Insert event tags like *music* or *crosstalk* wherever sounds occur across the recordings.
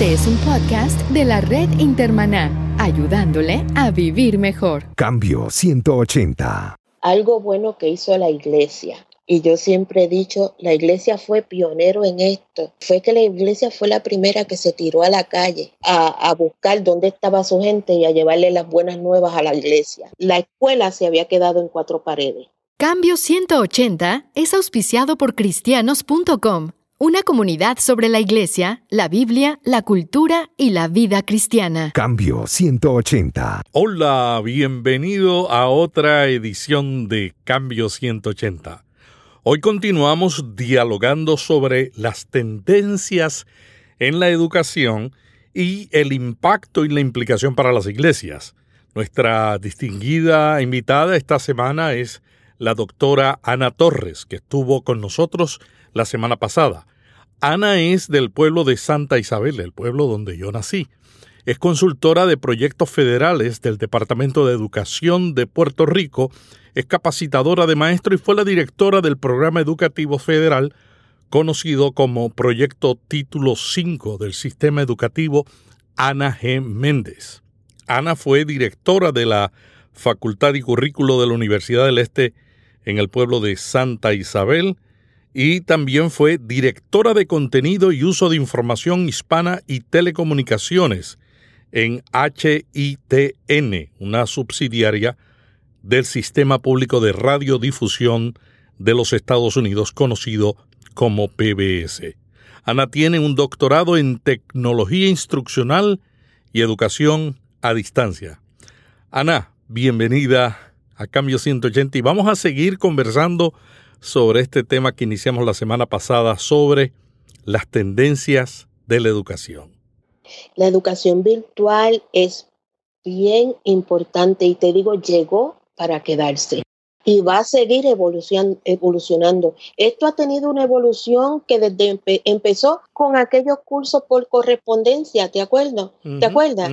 Este es un podcast de la red Intermaná, ayudándole a vivir mejor. Cambio 180. Algo bueno que hizo la iglesia. Y yo siempre he dicho, la iglesia fue pionero en esto. Fue que la iglesia fue la primera que se tiró a la calle a, a, buscar dónde estaba su gente y a llevarle las buenas nuevas a la iglesia. La escuela se había quedado en cuatro paredes. Cambio 180 es auspiciado por cristianos.com una comunidad sobre la iglesia, la Biblia, la cultura y la vida cristiana. Cambio 180. Hola, bienvenido a otra edición de Cambio 180. Hoy continuamos dialogando sobre las tendencias en la educación y el impacto y la implicación para las iglesias. Nuestra distinguida invitada esta semana es la doctora Ana Torres, que estuvo con nosotros la semana pasada. Ana es del pueblo de Santa Isabel, el pueblo donde yo nací. Es consultora de proyectos federales del Departamento de Educación de Puerto Rico, es capacitadora de maestro y fue la directora del programa educativo federal conocido como Proyecto Título 5 del Sistema Educativo Ana G. Méndez. Ana fue directora de la Facultad y Currículo de la Universidad del Este en el pueblo de Santa Isabel, y también fue directora de contenido y uso de información hispana y telecomunicaciones en HITN, una subsidiaria del Sistema Público de Radiodifusión de los Estados Unidos, conocido como PBS. Ana tiene un doctorado en tecnología instruccional y educación a distancia. Ana, bienvenida a Cambio 180 y vamos a seguir conversando sobre este tema que iniciamos la semana pasada sobre las tendencias de la educación. La educación virtual es bien importante y te digo, llegó para quedarse y va a seguir evolucionando. Esto ha tenido una evolución que desde empezó con aquellos cursos por correspondencia, ¿te acuerdas? ¿Te acuerdas?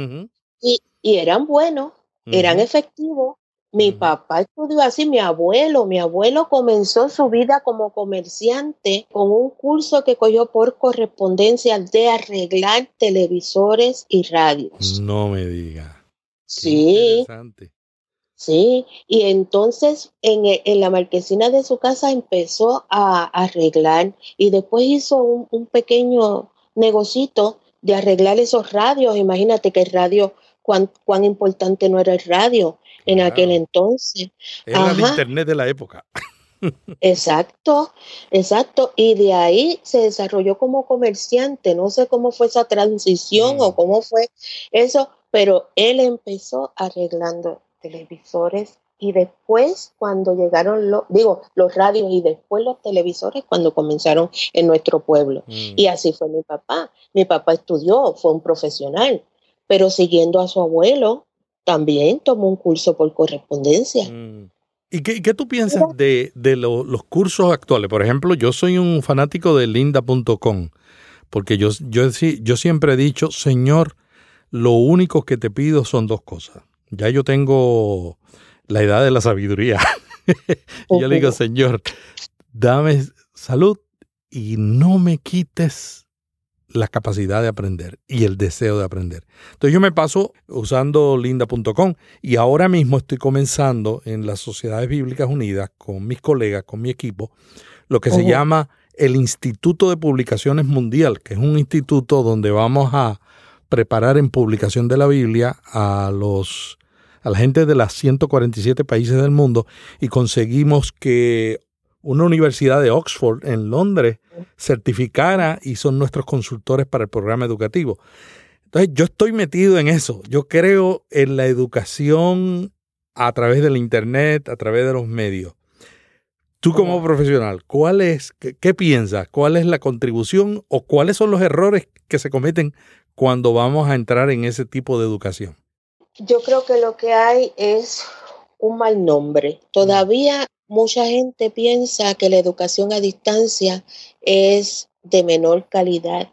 y, y, eran buenos, eran efectivos, mi papá estudió así, mi abuelo, mi abuelo comenzó su vida como comerciante con un curso que cogió por correspondencia de arreglar televisores y radios. No me diga. Sí. Sí, y entonces en, en, la marquesina de su casa empezó a arreglar y después hizo un, un pequeño negocito de arreglar esos radios. Imagínate que el radio, cuán, cuán importante no era el radio en aquel entonces. Era el internet de la época. *laughs* Exacto, exacto. Y de ahí se desarrolló como comerciante. No sé cómo fue esa transición o mm. cómo fue eso, pero él empezó arreglando televisores y después cuando llegaron los, digo, los radios y después los televisores cuando comenzaron en nuestro pueblo. Mm. Y así fue mi papá. Mi papá estudió, fue un profesional, pero siguiendo a su abuelo, también tomó un curso por correspondencia. Mm. ¿Y qué, qué, tú piensas de, de lo, los cursos actuales? Por ejemplo, yo soy un fanático de linda.com, porque yo, yo, yo siempre he dicho, Señor, lo único que te pido son dos cosas. Ya yo tengo la edad de la sabiduría. *laughs* y yo le digo, Señor, dame salud y no me quites la capacidad de aprender y el deseo de aprender. Entonces yo me paso usando linda.com y ahora mismo estoy comenzando en las Sociedades Bíblicas Unidas con mis colegas, con mi equipo, lo que se llama el Instituto de Publicaciones Mundial, que es un instituto donde vamos a preparar en publicación de la Biblia a los a la gente de las 147 países del mundo y conseguimos que una universidad de Oxford en Londres certificara y son nuestros consultores para el programa educativo. Entonces yo estoy metido en eso. Yo creo en la educación a través del Internet, a través de los medios. Tú como profesional, ¿cuál es, qué, qué, piensas? ¿Cuál es la contribución o cuáles son los errores que se cometen cuando vamos a entrar en ese tipo de educación? Yo creo que lo que hay es un mal nombre. Todavía mucha gente piensa que la educación a distancia es de menor calidad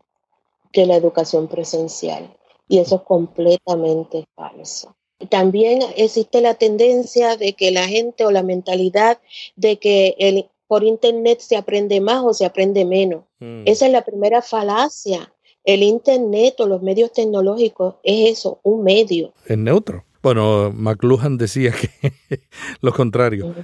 que la educación presencial y eso es completamente falso. También existe la tendencia de que la gente o la mentalidad de que el, por internet se aprende más o se aprende menos. Mm. Esa es la primera falacia El Internet o los medios tecnológicos es eso, un medio. Es neutro. Bueno, McLuhan decía que *laughs* lo contrario.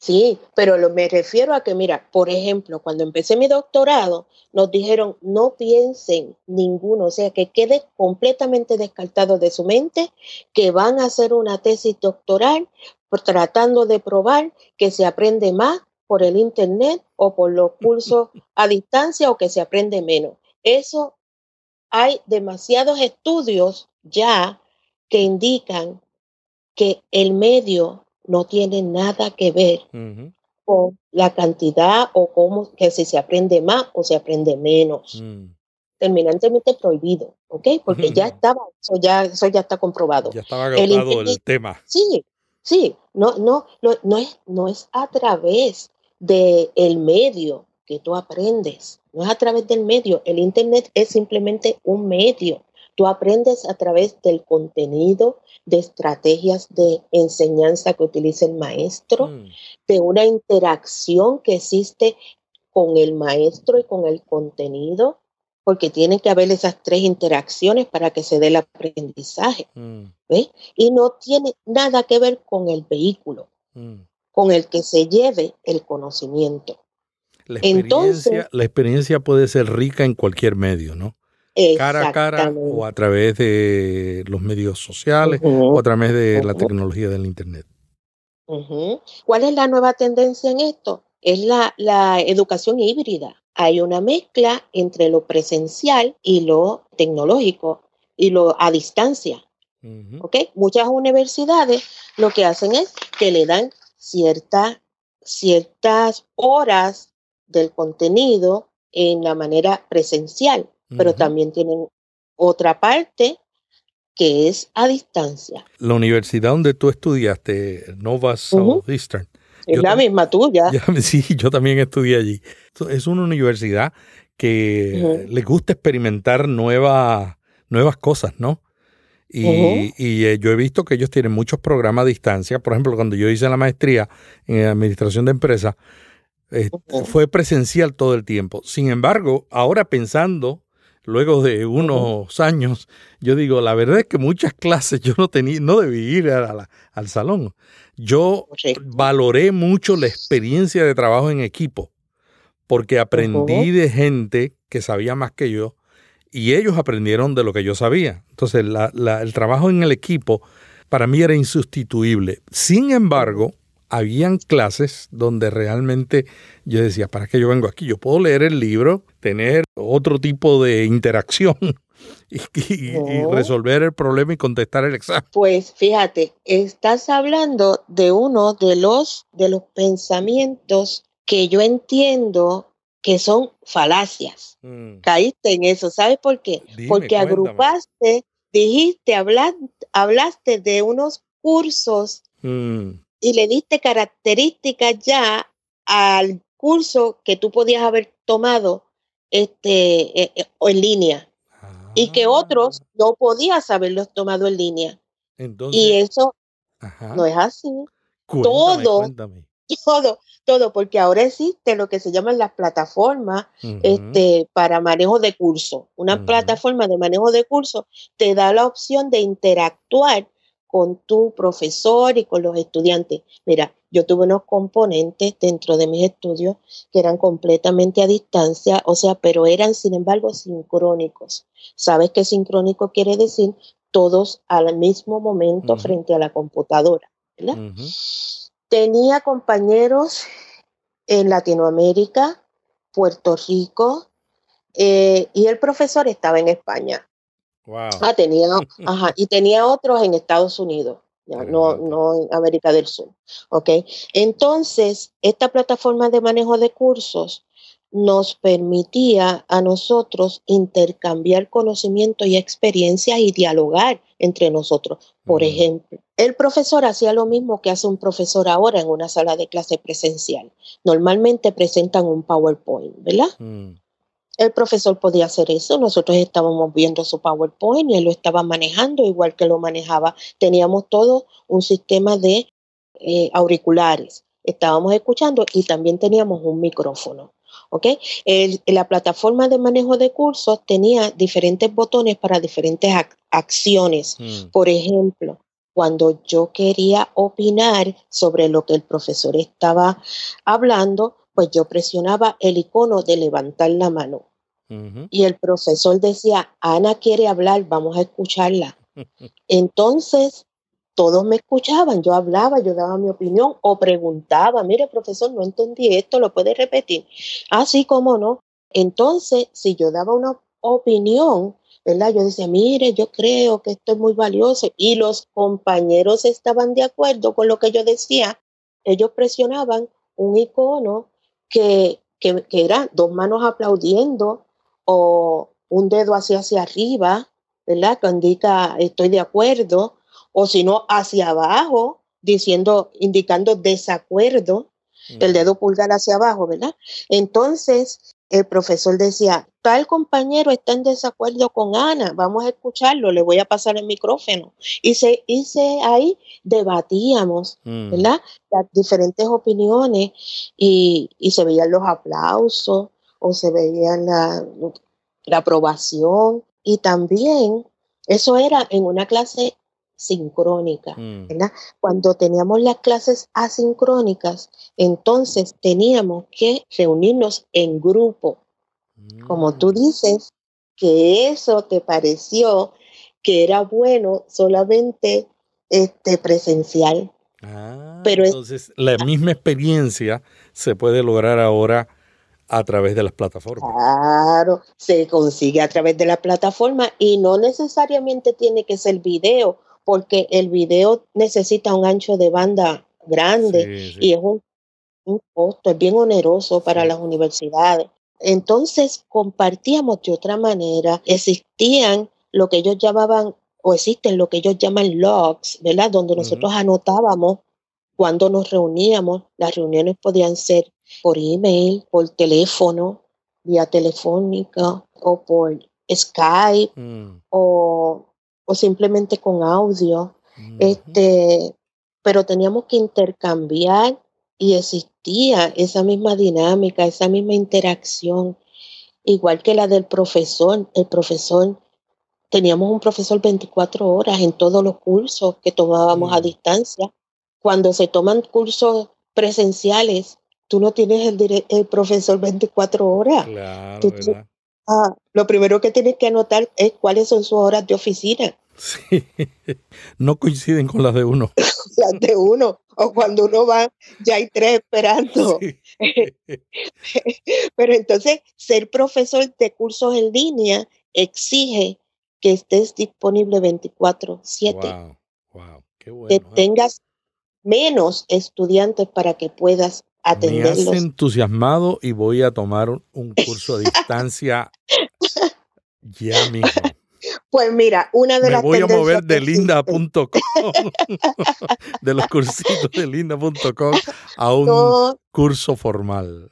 Sí, pero lo, me refiero a que, mira, por ejemplo, cuando empecé mi doctorado, nos dijeron no piensen ninguno, o sea, que quede completamente descartado de su mente que van a hacer una tesis doctoral tratando de probar que se aprende más por el Internet o por los *laughs* cursos a distancia o que se aprende menos. Eso hay demasiados estudios ya que indican que el medio no tiene nada que ver con la cantidad o cómo que si se aprende más o se aprende menos. Mm. Terminantemente prohibido, ¿ok? Porque ya estaba, eso ya, eso ya está comprobado. Ya estaba agotado el, tema. Sí, sí, no, no, no, es, no es a través del el medio que tú aprendes, no es a través del medio. El Internet es simplemente un medio. Tú aprendes a través del contenido, de estrategias de enseñanza que utiliza el maestro, mm. de una interacción que existe con el maestro y con el contenido, porque tiene que haber esas tres interacciones para que se dé el aprendizaje. Mm. Y no tiene nada que ver con el vehículo, mm. con el que se lleve el conocimiento. La Entonces, la experiencia puede ser rica en cualquier medio, ¿no? Cara a cara o a través de los medios sociales o a través de la tecnología del Internet. ¿Cuál es la nueva tendencia en esto? Es la, la educación híbrida. Hay una mezcla entre lo presencial y lo tecnológico y lo a distancia. Muchas universidades lo que hacen es que le dan cierta, ciertas horas del contenido en la manera presencial pero también tienen otra parte que es a distancia. La universidad donde tú estudiaste, Nova Southeastern. Es la misma tuya. *laughs* sí, yo también estudié allí. Es una universidad que le gusta experimentar nuevas cosas, ¿no? Y, eh, yo he visto que ellos tienen muchos programas a distancia. Por ejemplo, cuando yo hice la maestría en administración de empresas, eh, fue presencial todo el tiempo. Sin embargo, ahora pensando luego de unos años, yo digo, la verdad es que muchas clases yo no tenía, no debí ir al salón. Yo valoré mucho la experiencia de trabajo en equipo, porque aprendí de gente que sabía más que yo y ellos aprendieron de lo que yo sabía. Entonces, el trabajo en el equipo para mí era insustituible. Sin embargo, habían clases donde realmente yo decía, ¿para qué yo vengo aquí? Yo puedo leer el libro, tener otro tipo de interacción *laughs* y, resolver el problema y contestar el examen. Pues fíjate, estás hablando de uno de los, de los pensamientos que yo entiendo que son falacias. Mm. Caíste en eso, ¿sabes por qué? Porque agrupaste, dijiste, hablaste, de unos cursos mm y le diste características ya al curso que tú podías haber tomado este, eh, eh, en línea y que otros ah. no podías haberlos tomado en línea. y eso no es así. todo, *laughs* todo, todo, porque ahora existe lo que se llaman las plataformas este, para manejo de curso. Una plataforma de manejo de curso te da la opción de interactuar con tu profesor y con los estudiantes. Mira, yo tuve unos componentes dentro de mis estudios que eran completamente a distancia, o sea, pero eran sin embargo sincrónicos. ¿Sabes qué sincrónico quiere decir? Todos al mismo momento frente a la computadora. Tenía compañeros en Latinoamérica, Puerto Rico, eh, y el profesor estaba en España. Ah, tenía, *laughs* ajá, y tenía otros en Estados Unidos, no, no en América del Sur. ¿ok? Entonces, esta plataforma de manejo de cursos nos permitía a nosotros intercambiar conocimiento y experiencias y dialogar entre nosotros. Por ejemplo, el profesor hacía lo mismo que hace un profesor ahora en una sala de clase presencial. Normalmente presentan un PowerPoint, ¿verdad? Mm. El profesor podía hacer eso, nosotros estábamos viendo su PowerPoint y él lo estaba manejando igual que lo manejaba. Teníamos todo un sistema de eh, auriculares. estábamos escuchando y también teníamos un micrófono. ¿ok? la plataforma de manejo de cursos tenía diferentes botones para diferentes acciones. Mm. Por ejemplo, cuando yo quería opinar sobre lo que el profesor estaba hablando, pues yo presionaba el icono de levantar la mano. Y el profesor decía, Ana quiere hablar, vamos a escucharla. *laughs* Entonces, todos me escuchaban, yo hablaba, yo daba mi opinión o preguntaba, mire profesor, no entendí esto, lo puede repetir. Así como no. Entonces, si yo daba una opinión, ¿verdad? Yo decía, mire, yo creo que esto es muy valioso y los compañeros estaban de acuerdo con lo que yo decía. Ellos presionaban un icono que, que, que era dos manos aplaudiendo o un dedo hacia hacia arriba, ¿verdad? Que indica estoy de acuerdo o si no hacia abajo, diciendo, indicando desacuerdo, el dedo pulgar hacia abajo, ¿verdad? Entonces, el profesor decía, tal compañero está en desacuerdo con Ana, vamos a escucharlo, le voy a pasar el micrófono. Y se, ahí debatíamos, mm. ¿verdad? Las diferentes opiniones y, se veían los aplausos o se veía la, la aprobación. Y también eso era en una clase sincrónica, mm. ¿verdad? Cuando teníamos las clases asincrónicas, entonces teníamos que reunirnos en grupo. Como tú mm. dices, que eso te pareció que era bueno solamente este presencial. Ah, Pero entonces la misma experiencia se puede lograr ahora a través de las plataformas. Claro, se consigue a través de la plataforma y no necesariamente tiene que ser video porque el video necesita un ancho de banda grande y es un, costo, es bien oneroso para las universidades. Entonces compartíamos de otra manera, existían lo que ellos llamaban, o existen lo que ellos llaman logs, ¿verdad? Donde nosotros anotábamos cuando nos reuníamos. Las reuniones podían ser por email, por teléfono, vía telefónica o por Skype mm. o o simplemente con audio. Este, pero teníamos que intercambiar y existía esa misma dinámica, esa misma interacción, igual que la del profesor. El profesor, teníamos un profesor 24 horas en todos los cursos que tomábamos a distancia. Cuando se toman cursos presenciales, tú no tienes el, el profesor 24 horas. Claro, Ah, lo primero que tienes que anotar es cuáles son sus horas de oficina. Sí, *laughs* no coinciden con las de uno. *laughs* las de uno, o cuando uno va, ya hay tres esperando. *laughs* Pero entonces, ser profesor de cursos en línea exige que estés disponible 24/7. Wow, wow, qué bueno. Que ¿eh? tengas menos estudiantes para que puedas me has entusiasmado y voy a tomar un curso a distancia ya mismo. Pues mira, una de Me las voy a mover de linda.com, *laughs* de los cursitos de linda.com a un curso formal.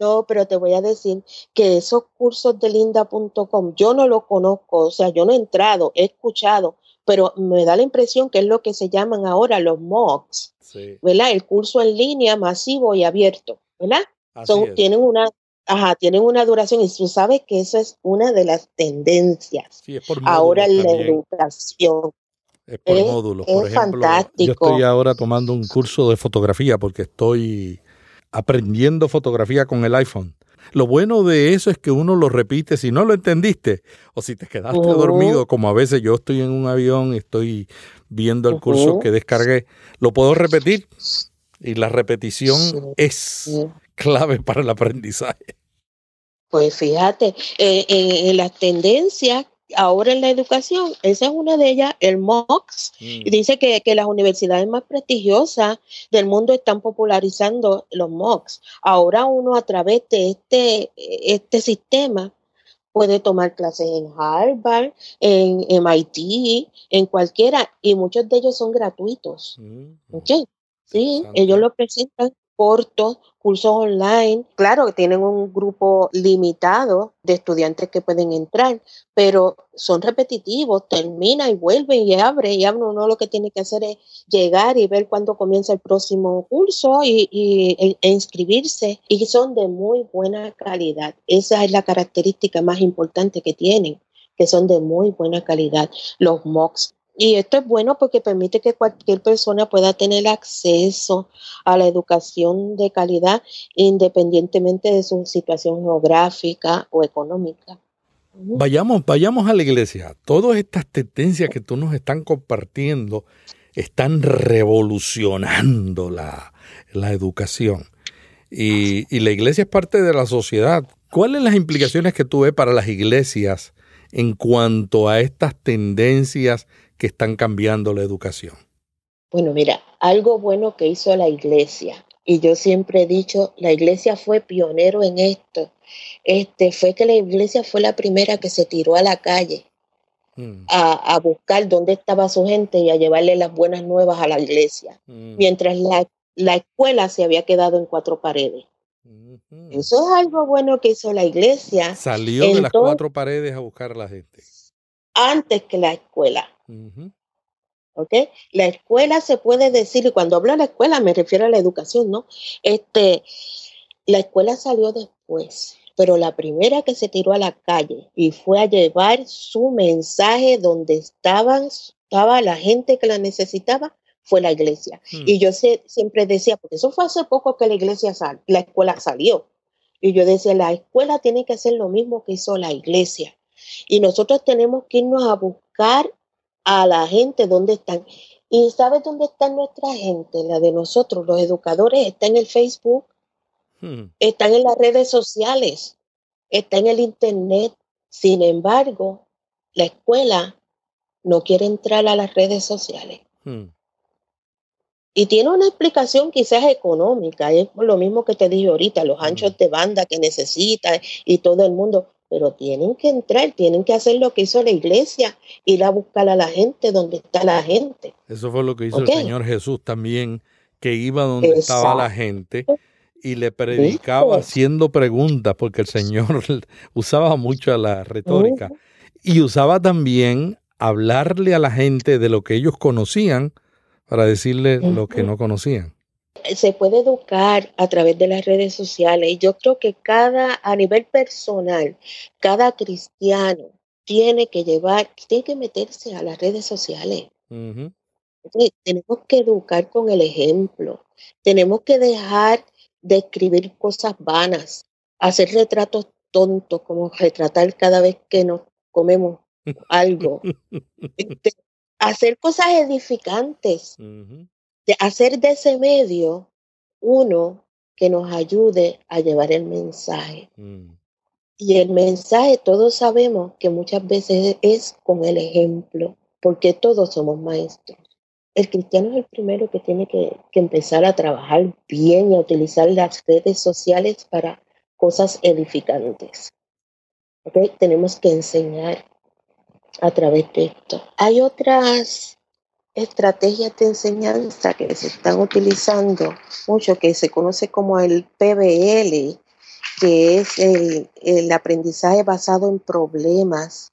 No, pero te voy a decir que esos cursos de linda.com yo no los conozco, o sea, yo no he entrado, he escuchado, pero me da la impresión que es lo que se llaman ahora los MOOCs, ¿verdad? El curso en línea masivo y abierto, ¿verdad? Son, tienen una Ajá, tienen una duración y tú sabes que eso es una de las tendencias. Sí, es por ahora en la educación. Es por módulos. Por ejemplo, fantástico. yo estoy ahora tomando un curso de fotografía porque estoy aprendiendo fotografía con el iPhone. Lo bueno de eso es que uno lo repite si no lo entendiste o si te quedaste dormido, como a veces yo estoy en un avión y estoy viendo el curso que descargué, lo puedo repetir y la repetición es clave para el aprendizaje. Pues fíjate, eh, en las tendencias ahora en la educación, esa es una de ellas, el MOOCs, y mm. dice que, las universidades más prestigiosas del mundo están popularizando los MOOCs. Ahora uno a través de este, este sistema puede tomar clases en Harvard, en MIT, en cualquiera, y muchos de ellos son gratuitos. Mm. Sí, ellos lo presentan cortos, cursos online. Claro tienen un grupo limitado de estudiantes que pueden entrar, pero son repetitivos, termina y vuelve y abre y abre. Uno lo que tiene que hacer es llegar y ver cuándo comienza el próximo curso y, e, e inscribirse. Y son de muy buena calidad. Esa es la característica más importante que tienen que son de muy buena calidad. Los MOOCs y esto es bueno porque permite que cualquier persona pueda tener acceso a la educación de calidad independientemente de su situación geográfica o económica. Vayamos, vayamos a la iglesia. Todas estas tendencias que tú nos están compartiendo están revolucionando la, educación. Y, y la iglesia es parte de la sociedad. ¿Cuáles son las implicaciones que tú ves para las iglesias en cuanto a estas tendencias que están cambiando la educación? Bueno, mira, algo bueno que hizo la iglesia, y yo siempre he dicho, la iglesia fue pionero en esto, este, fue que la iglesia fue la primera que se tiró a la calle mm. a, buscar dónde estaba su gente y a llevarle las buenas nuevas a la iglesia, mm. mientras la, escuela se había quedado en cuatro paredes. Eso es algo bueno que hizo la iglesia. Salió de las cuatro paredes a buscar a la gente. Antes que la escuela. La escuela se puede decir, y cuando hablo de la escuela me refiero a la educación, ¿no? Este, la escuela salió después, pero la primera que se tiró a la calle y fue a llevar su mensaje donde estaban, estaba la gente que la necesitaba fue la iglesia. Hmm. Y yo siempre decía, porque eso fue hace poco que la iglesia sal, la escuela salió. Y yo decía, la escuela tiene que hacer lo mismo que hizo la iglesia. Y nosotros tenemos que irnos a buscar a la gente dónde están. ¿Y sabes dónde está nuestra gente? La de nosotros, los educadores, está en el Facebook, hmm. están en las redes sociales, está en el Internet. Sin embargo, la escuela no quiere entrar a las redes sociales. Hmm. Y tiene una explicación quizás económica, es lo mismo que te dije ahorita, los anchos hmm. de banda que necesita y todo el mundo pero tienen que entrar, tienen que hacer lo que hizo la iglesia, ir a buscar a la gente donde está la gente. Eso fue lo que hizo el Señor Jesús también, que iba donde estaba la gente y le predicaba haciendo preguntas, porque el Señor *laughs* usaba mucho la retórica. Y usaba también hablarle a la gente de lo que ellos conocían para decirle lo que no conocían se puede educar a través de las redes sociales y yo creo que cada, a nivel personal, cada cristiano tiene que llevar, tiene que meterse a las redes sociales. Tenemos que educar con el ejemplo. Tenemos que dejar de escribir cosas vanas, hacer retratos tontos, como retratar cada vez que nos comemos *laughs* algo. *laughs* Este, hacer cosas edificantes de hacer de ese medio uno que nos ayude a llevar el mensaje. Mm. Y el mensaje todos sabemos que muchas veces es con el ejemplo, porque todos somos maestros. El cristiano es el primero que tiene que, empezar a trabajar bien y a utilizar las redes sociales para cosas edificantes. Tenemos que enseñar a través de esto. Hay otras estrategias de enseñanza que se están utilizando mucho, que se conoce como el PBL, que es el, aprendizaje basado en problemas,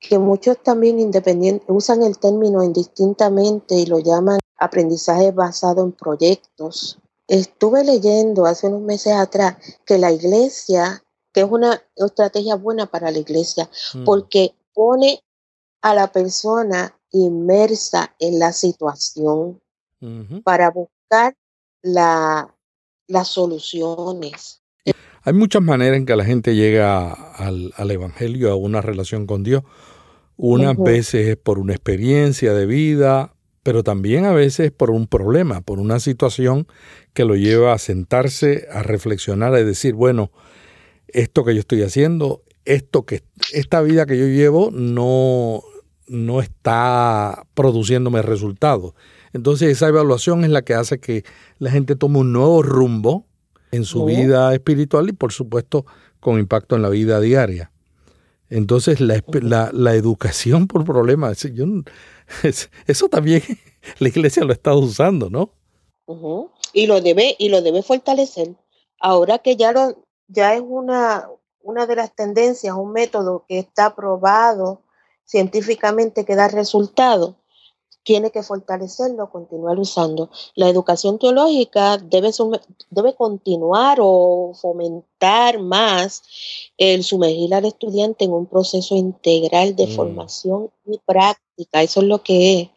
que muchos también independientes usan el término indistintamente y lo llaman aprendizaje basado en proyectos. Estuve leyendo hace unos meses atrás que la iglesia, que es una estrategia buena para la iglesia, mm. porque pone a la persona inmersa en la situación para buscar la, las soluciones. Hay muchas maneras en que la gente llega al, Evangelio, a una relación con Dios. Unas veces es por una experiencia de vida, pero también a veces por un problema, por una situación que lo lleva a sentarse, a reflexionar, a decir, bueno, esto que yo estoy haciendo, esto que esta vida que yo llevo no no está produciéndome resultados. Entonces esa evaluación es la que hace que la gente tome un nuevo rumbo en su vida espiritual y por supuesto con impacto en la vida diaria. Entonces la, la, educación por problemas, eso también *laughs* la iglesia lo está usando, ¿no? y lo debe, y lo debe fortalecer. Ahora que ya, lo, ya es una, una de las tendencias, un método que está probado científicamente que da resultado, tiene que fortalecerlo, continuar usando. La educación teológica debe, debe continuar o fomentar más el sumergir al estudiante en un proceso integral de mm. formación y práctica. Eso es lo que es.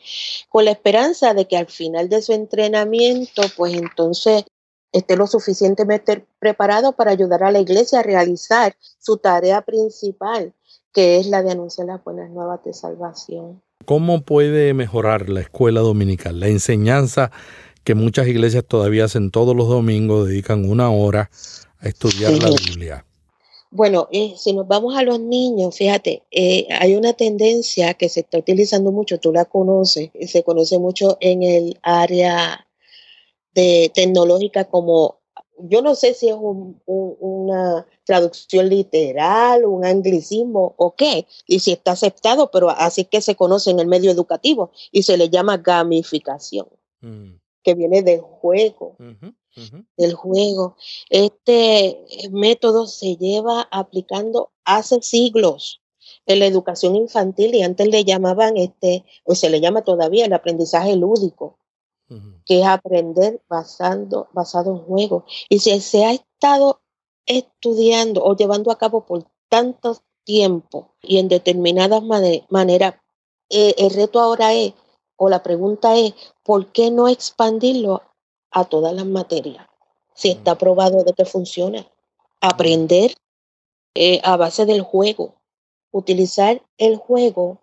Con la esperanza de que al final de su entrenamiento, pues entonces esté lo suficientemente preparado para ayudar a la iglesia a realizar su tarea principal, que es la de anunciar las buenas nuevas de salvación. ¿Cómo puede mejorar la escuela dominical? La enseñanza que muchas iglesias todavía hacen todos los domingos, dedican una hora a estudiar la Biblia. Bueno, eh, si nos vamos a los niños, fíjate, eh, hay una tendencia que se está utilizando mucho, tú la conoces, se conoce mucho en el área de tecnológica como yo no sé si es una traducción literal, un anglicismo o qué, y si está aceptado, pero así que se conoce en el medio educativo y se le llama gamificación, mm. que viene del juego, del juego. Este método se lleva aplicando hace siglos en la educación infantil y antes le llamaban este, o se le llama todavía el aprendizaje lúdico que es aprender basando, basado en juego. Y si se ha estado estudiando o llevando a cabo por tanto tiempo y en determinadas maneras, eh, el reto ahora es, o la pregunta es, ¿por qué no expandirlo a todas las materias? Si está probado de que funciona. Aprender eh, a base del juego, utilizar el juego,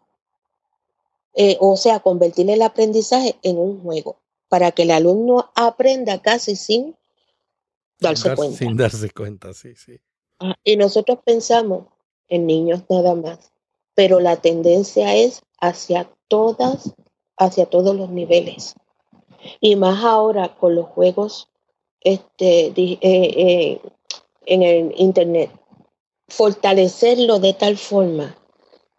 eh, o sea, convertir el aprendizaje en un juego para que el alumno aprenda casi sin darse cuenta. Sin darse cuenta, sí, sí. Ah, y nosotros pensamos en niños nada más, pero la tendencia es hacia todas, hacia todos los niveles. Y más ahora con los juegos este, eh, eh, en el Internet. Fortalecerlo de tal forma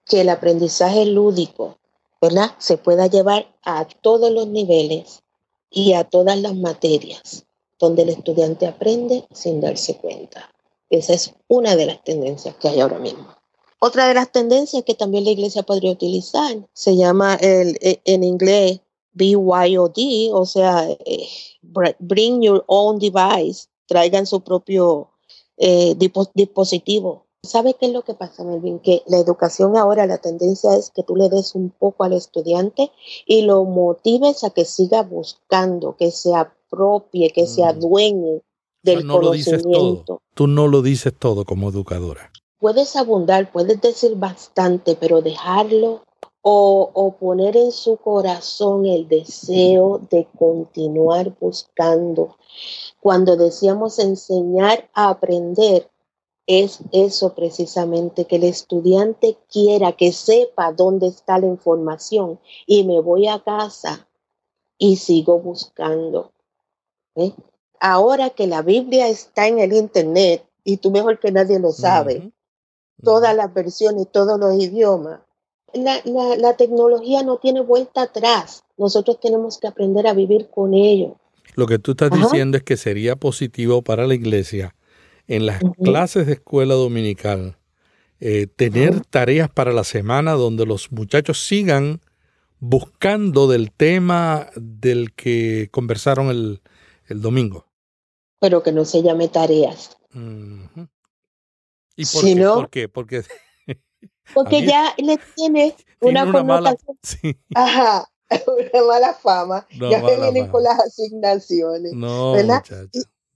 que el aprendizaje lúdico, ¿verdad? Se pueda llevar a todos los niveles y a todas las materias donde el estudiante aprende sin darse cuenta. Esa es una de las tendencias que hay ahora mismo. Otra de las tendencias que también la iglesia podría utilizar se llama el, e, en inglés BYOD, o sea, eh, Bring Your Own Device, traigan su propio eh, dispositivo ¿Sabe qué es lo que pasa, Melvin? Que la educación ahora, la tendencia es que tú le des un poco al estudiante y lo motives a que siga buscando, que se apropie, que se mm. adueñe del no conocimiento. Lo dices todo. Tú no lo dices todo como educadora. Puedes abundar, puedes decir bastante, pero dejarlo o, o poner en su corazón el deseo de continuar buscando. Cuando decíamos enseñar a aprender, es eso precisamente, que el estudiante quiera que sepa dónde está la información y me voy a casa y sigo buscando. ¿eh? Ahora que la Biblia está en el Internet, y tú mejor que nadie lo sabe, todas las versiones, todos los idiomas, la, la, tecnología no tiene vuelta atrás. Nosotros tenemos que aprender a vivir con ello. Lo que tú estás diciendo es que sería positivo para la iglesia en las clases de escuela dominical eh, tener tareas para la semana donde los muchachos sigan buscando del tema del que conversaron el, domingo. Pero que no se llame tareas. ¿Y por, qué? ¿por qué? Porque, *laughs* Porque ya le tiene *laughs* una, mala, *laughs* Ajá, una mala fama. ya me vienen con las asignaciones. No, ¿verdad?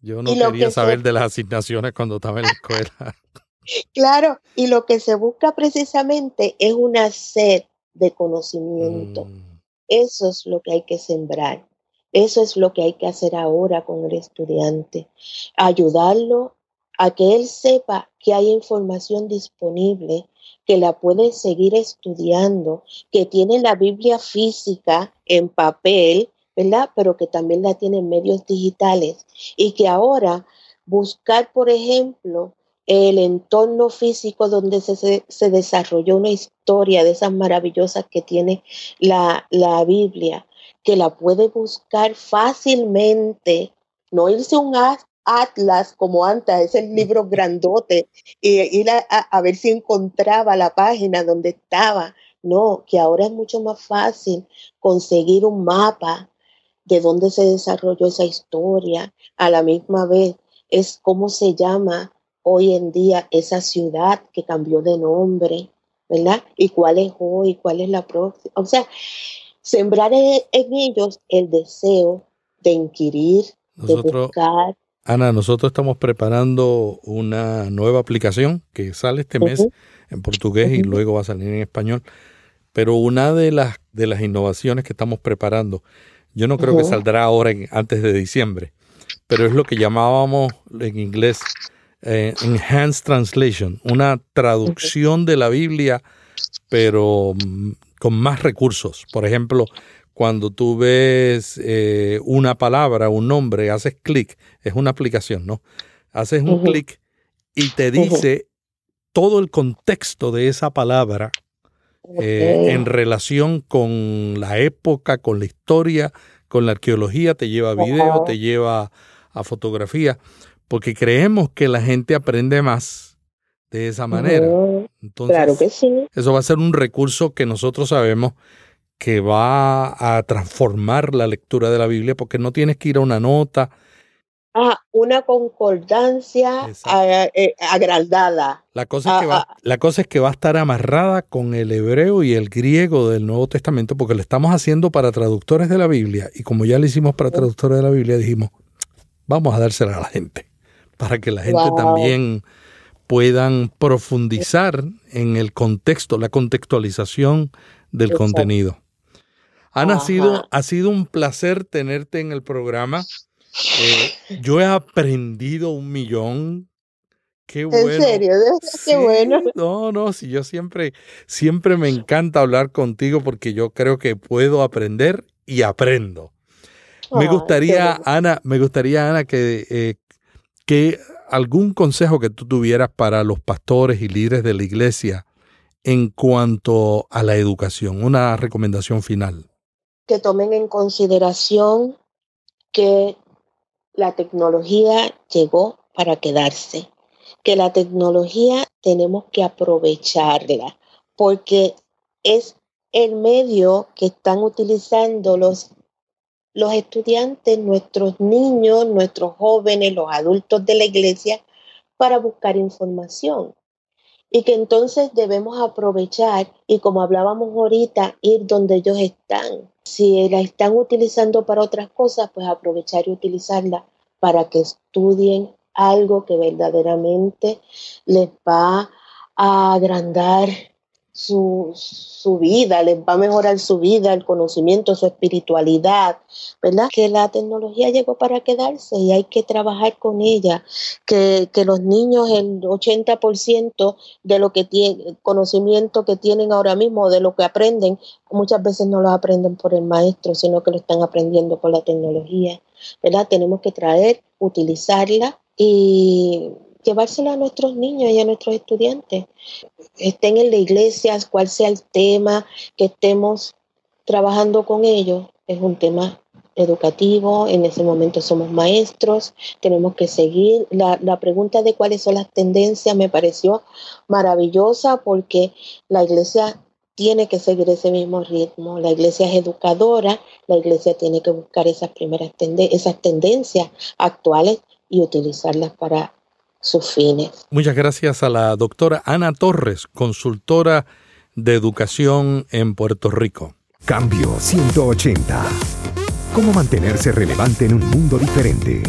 Yo no quería saber de las asignaciones cuando estaba en la escuela. *laughs* claro, y lo que se busca precisamente es una sed de conocimiento. Mm. Eso es lo que hay que sembrar. Eso es lo que hay que hacer ahora con el estudiante. Ayudarlo a que él sepa que hay información disponible, que la puede seguir estudiando, que tiene la Biblia física en papel ¿verdad? Pero que también la tienen medios digitales y que ahora buscar, por ejemplo, el entorno físico donde se, se, desarrolló una historia de esas maravillosas que tiene la, la Biblia, que la puede buscar fácilmente no irse un atlas como antes, ese libro grandote, y ir a, a, ver si encontraba la página donde estaba. No, que ahora es mucho más fácil conseguir un mapa de dónde se desarrolló esa historia, a la misma vez es cómo se llama hoy en día esa ciudad que cambió de nombre, ¿verdad? Y cuál es hoy, cuál es la próxima. O sea, sembrar en, ellos el deseo de inquirir, de buscar. Ana, nosotros estamos preparando una nueva aplicación que sale este mes en portugués y luego va a salir en español. Pero una de las, de las innovaciones que estamos preparando, yo no creo que saldrá ahora antes de diciembre, pero es lo que llamábamos en inglés eh, Enhanced Translation, una traducción de la Biblia, pero mm, con más recursos. Por ejemplo, cuando tú ves eh, una palabra, un nombre, haces clic, es una aplicación, ¿no? Haces un clic y te dice todo el contexto de esa palabra eh, en relación con la época, con la historia, con la arqueología, te lleva a video, te lleva a fotografía, porque creemos que la gente aprende más de esa manera. Entonces, claro que sí. Eso va a ser un recurso que nosotros sabemos que va a transformar la lectura de la Biblia, porque no tienes que ir a una nota, Ah, una concordancia eh, agrandada. La cosa, es que va, ah, la cosa es que va a estar amarrada con el hebreo y el griego del Nuevo Testamento, porque lo estamos haciendo para traductores de la Biblia. Y como ya lo hicimos para traductores de la Biblia, dijimos, vamos a dársela a la gente, para que la gente también puedan profundizar en el contexto, la contextualización del contenido. Ana, ha sido, ha sido un placer tenerte en el programa. Eh, yo he aprendido un millón. Qué bueno. ¿En serio? Qué bueno. No, no, sí, yo siempre, siempre me encanta hablar contigo porque yo creo que puedo aprender y aprendo. me gustaría, Ana, me gustaría, Ana, que, eh, que algún consejo que tú tuvieras para los pastores y líderes de la iglesia en cuanto a la educación, una recomendación final. Que tomen en consideración que la tecnología llegó para quedarse, que la tecnología tenemos que aprovecharla porque es el medio que están utilizando los, los estudiantes, nuestros niños, nuestros jóvenes, los adultos de la iglesia para buscar información. Y que entonces debemos aprovechar y como hablábamos ahorita, ir donde ellos están, si la están utilizando para otras cosas, pues aprovechar y utilizarla para que estudien algo que verdaderamente les va a agrandar su, su, vida, les va a mejorar su vida, el conocimiento, su espiritualidad, ¿verdad? Que la tecnología llegó para quedarse y hay que trabajar con ella, que, que los niños, el 80% de lo que tienen, conocimiento que tienen ahora mismo, de lo que aprenden, muchas veces no lo aprenden por el maestro, sino que lo están aprendiendo por la tecnología, ¿verdad? Tenemos que traer, utilizarla y llevársela a nuestros niños y a nuestros estudiantes. Estén en la iglesia, cual sea el tema que estemos trabajando con ellos, es un tema educativo, en ese momento somos maestros, tenemos que seguir. La, la, pregunta de cuáles son las tendencias me pareció maravillosa porque la iglesia tiene que seguir ese mismo ritmo, la iglesia es educadora, la iglesia tiene que buscar esas primeras esas tendencias actuales y utilizarlas para sus fines. Muchas gracias a la doctora Ana Torres, consultora de educación en Puerto Rico. Cambio 180. ¿Cómo mantenerse relevante en un mundo diferente?